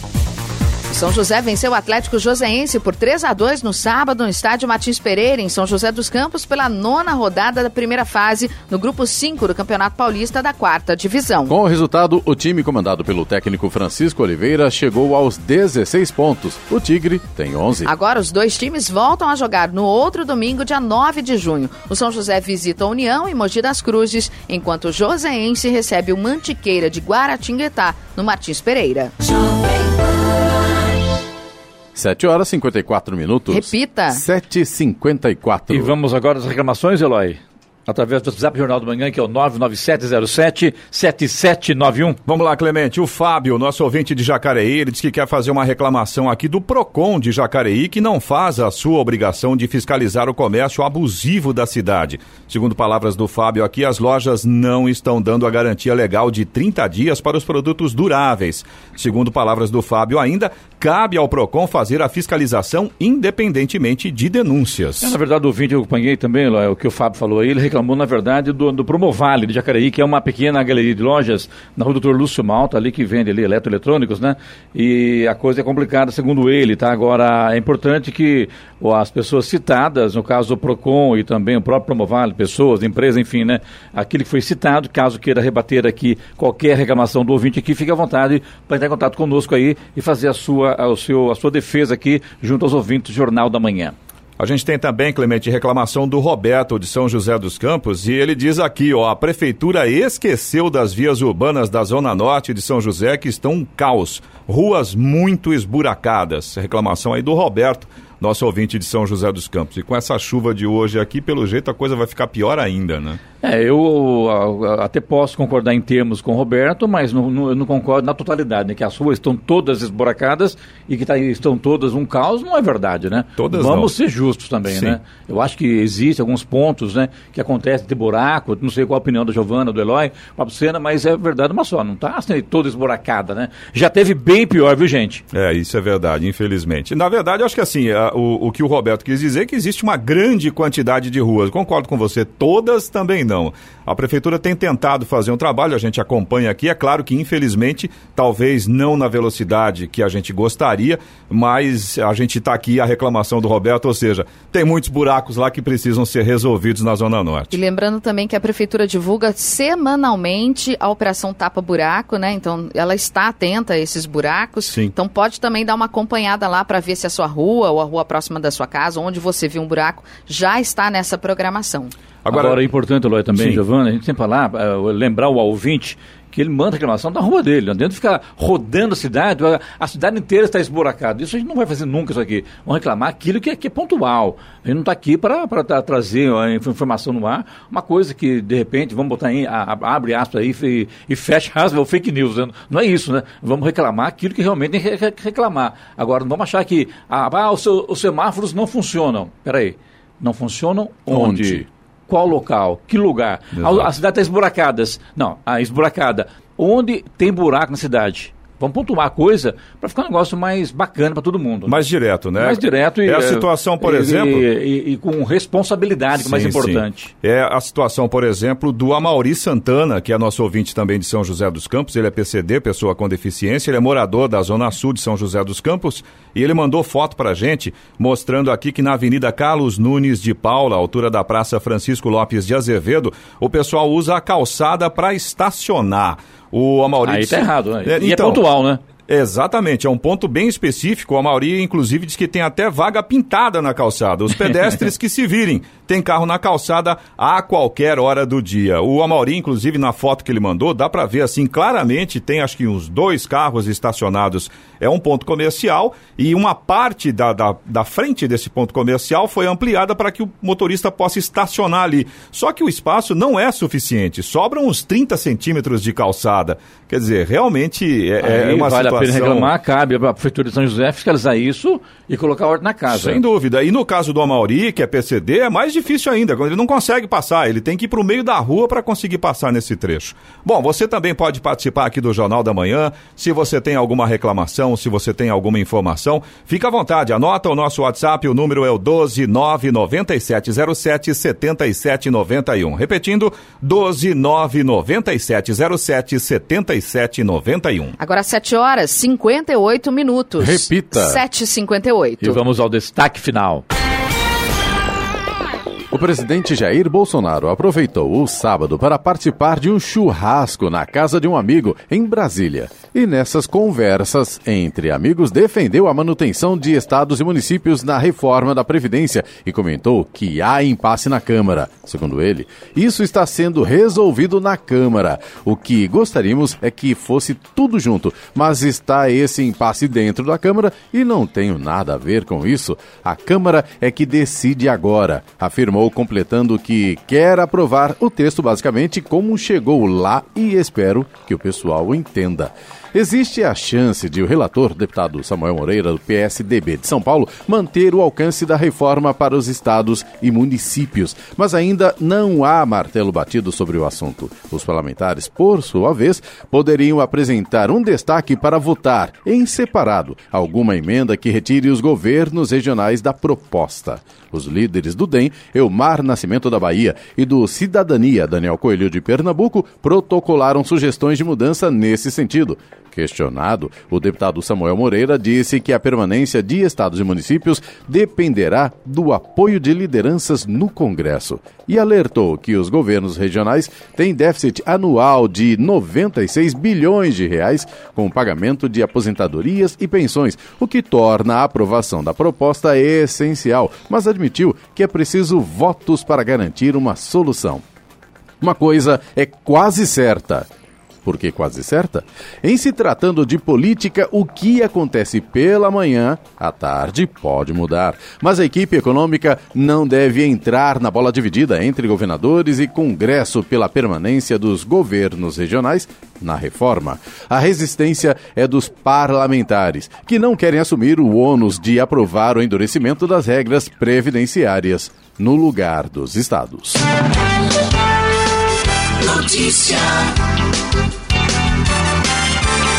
São José venceu o Atlético Joseense por 3 a 2 no sábado no estádio Martins Pereira, em São José dos Campos, pela nona rodada da primeira fase no grupo 5 do Campeonato Paulista da quarta divisão. Com o resultado, o time comandado pelo técnico Francisco Oliveira chegou aos 16 pontos. O Tigre tem 11. Agora os dois times voltam a jogar no outro domingo, dia 9 de junho. O São José visita a União em Mogi das Cruzes, enquanto o Joseense recebe o Mantiqueira de Guaratinguetá no Martins Pereira. 7 horas e 54 minutos. Repita. 7h54. E vamos agora às reclamações, Eloy? Através do WhatsApp Jornal do Manhã, que é o 99707-7791. Vamos lá, Clemente. O Fábio, nosso ouvinte de Jacareí, ele diz que quer fazer uma reclamação aqui do PROCON de Jacareí, que não faz a sua obrigação de fiscalizar o comércio abusivo da cidade. Segundo palavras do Fábio aqui, as lojas não estão dando a garantia legal de 30 dias para os produtos duráveis. Segundo palavras do Fábio ainda, cabe ao PROCON fazer a fiscalização independentemente de denúncias. É, na verdade, o ouvinte eu acompanhei também, o que o Fábio falou aí, ele reclamou, na verdade, do, do Promovale de Jacareí, que é uma pequena galeria de lojas na rua Doutor Lúcio Malta, ali que vende ali eletroeletrônicos, né? E a coisa é complicada, segundo ele, tá? Agora, é importante que as pessoas citadas, no caso do PROCON e também o próprio Promovale, pessoas, empresa, enfim, né? Aquele que foi citado, caso queira rebater aqui qualquer reclamação do ouvinte aqui, fique à vontade para entrar em contato conosco aí e fazer a sua, a, seu, a sua defesa aqui junto aos ouvintes do Jornal da Manhã. A gente tem também, Clemente, reclamação do Roberto de São José dos Campos e ele diz aqui, ó, a prefeitura esqueceu das vias urbanas da zona norte de São José que estão um caos, ruas muito esburacadas. Reclamação aí do Roberto nosso ouvinte de São José dos Campos. E com essa chuva de hoje aqui, pelo jeito a coisa vai ficar pior ainda, né? É, eu até posso concordar em termos com o Roberto, mas não, não, eu não concordo na totalidade, né? Que as ruas estão todas esburacadas e que tá, estão todas um caos, não é verdade, né? Todas Vamos não. ser justos também, Sim. né? Eu acho que existem alguns pontos, né? Que acontecem de buraco, não sei qual a opinião da Giovana, do Eloy, Papo Sena, mas é verdade uma só, não está assim, toda esburacada, né? Já teve bem pior, viu, gente? É, isso é verdade, infelizmente. Na verdade, eu acho que assim, a, o, o que o Roberto quis dizer é que existe uma grande quantidade de ruas. Concordo com você, todas também não. A prefeitura tem tentado fazer um trabalho, a gente acompanha aqui. É claro que, infelizmente, talvez não na velocidade que a gente gostaria, mas a gente está aqui a reclamação do Roberto, ou seja, tem muitos buracos lá que precisam ser resolvidos na Zona Norte. E lembrando também que a prefeitura divulga semanalmente a operação Tapa Buraco, né? Então ela está atenta a esses buracos. Sim. Então pode também dar uma acompanhada lá para ver se a sua rua ou a rua próxima da sua casa, onde você viu um buraco, já está nessa programação. Agora, Agora é importante, Eloy, também. Giovana, a gente sempre falar, uh, lembrar o ouvinte que ele manda reclamação da rua dele, não adianta ficar rodando a cidade, a cidade inteira está esburacada. Isso a gente não vai fazer nunca isso aqui. Vamos reclamar aquilo que é, que é pontual. A gente não está aqui para trazer a informação no ar, uma coisa que, de repente, vamos botar em, a, a, abre aspas aí e, e fecha aspas, fake news. Né? Não é isso, né? Vamos reclamar aquilo que realmente tem que reclamar. Agora, não vamos achar que ah, os semáforos não funcionam. Peraí, não funcionam onde? onde? Qual local, que lugar. A, a, cidade está esburacada. Não, a esburacada. Onde tem buraco na cidade? Vamos pontuar a coisa para ficar um negócio mais bacana para todo mundo. Mais direto, né? Mais direto e. É a situação, por e, exemplo. E, e, e, com responsabilidade, que é mais importante. Sim. É a situação, por exemplo, do Amauri Santana, que é nosso ouvinte também de São José dos Campos. Ele é PCD, pessoa com deficiência. Ele é morador da Zona Sul de São José dos Campos. E ele mandou foto para a gente, mostrando aqui que na Avenida Carlos Nunes de Paula, altura da Praça Francisco Lopes de Azevedo, o pessoal usa a calçada para estacionar. O Amauri. Aí tá errado, né? É, e é então, é pontual, né? Exatamente, é um ponto bem específico. A maioria, inclusive, diz que tem até vaga pintada na calçada. Os *laughs* pedestres que se virem. Tem carro na calçada a qualquer hora do dia. O Amauri, inclusive, na foto que ele mandou, dá para ver assim claramente, tem acho que uns dois carros estacionados. É um ponto comercial e uma parte da, da, da frente desse ponto comercial foi ampliada para que o motorista possa estacionar ali. Só que o espaço não é suficiente, sobram uns 30 centímetros de calçada. Quer dizer, realmente é, é uma vale situação... a pena reclamar, cabe a Prefeitura de São José fiscalizar isso e colocar ordem na casa. Sem dúvida. E no caso do Amauri, que é PCD, é mais difícil ainda, quando ele não consegue passar, ele tem que ir para o meio da rua para conseguir passar nesse trecho. Bom, você também pode participar aqui do Jornal da Manhã. Se você tem alguma reclamação, se você tem alguma informação, fica à vontade, anota o nosso WhatsApp, o número é o 12997077791. Repetindo, 12997077791. Agora 7 horas horas 58 minutos. Repita. 7h58. E vamos ao destaque final. O presidente Jair Bolsonaro aproveitou o sábado para participar de um churrasco na casa de um amigo em Brasília. E nessas conversas entre amigos defendeu a manutenção de estados e municípios na reforma da Previdência e comentou que há impasse na Câmara. Segundo ele, isso está sendo resolvido na Câmara. O que gostaríamos é que fosse tudo junto, mas está esse impasse dentro da Câmara e não tenho nada a ver com isso. A Câmara é que decide agora, afirmou completando que quer aprovar o texto basicamente como chegou lá e espero que o pessoal entenda. Existe a chance de o relator, deputado Samuel Moreira, do PSDB de São Paulo, manter o alcance da reforma para os estados e municípios, mas ainda não há martelo batido sobre o assunto. Os parlamentares, por sua vez, poderiam apresentar um destaque para votar, em separado, alguma emenda que retire os governos regionais da proposta. Os líderes do DEM, Elmar Nascimento da Bahia, e do Cidadania, Daniel Coelho de Pernambuco, protocolaram sugestões de mudança nesse sentido. Questionado, o deputado Samuel Moreira disse que a permanência de estados e municípios dependerá do apoio de lideranças no Congresso e alertou que os governos regionais têm déficit anual de 96 bilhões de reais com pagamento de aposentadorias e pensões, o que torna a aprovação da proposta essencial, mas admitiu que é preciso votos para garantir uma solução. Uma coisa é quase certa: porque quase certa? Em se tratando de política, o que acontece pela manhã, à tarde pode mudar. Mas a equipe econômica não deve entrar na bola dividida entre governadores e Congresso pela permanência dos governos regionais na reforma. A resistência é dos parlamentares, que não querem assumir o ônus de aprovar o endurecimento das regras previdenciárias no lugar dos estados. Notícia.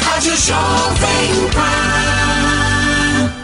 Rádio Jovem Pan.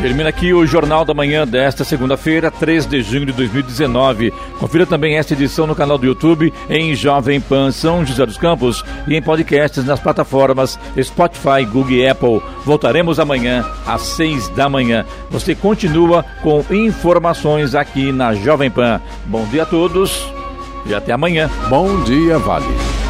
Termina aqui o Jornal da Manhã desta segunda-feira, 3 de junho de 2019. Confira também esta edição no canal do YouTube em Jovem Pan São José dos Campos e em podcasts nas plataformas Spotify, Google e Apple. Voltaremos amanhã às 6 da manhã. Você continua com informações aqui na Jovem Pan. Bom dia a todos e até amanhã. Bom dia, Vale.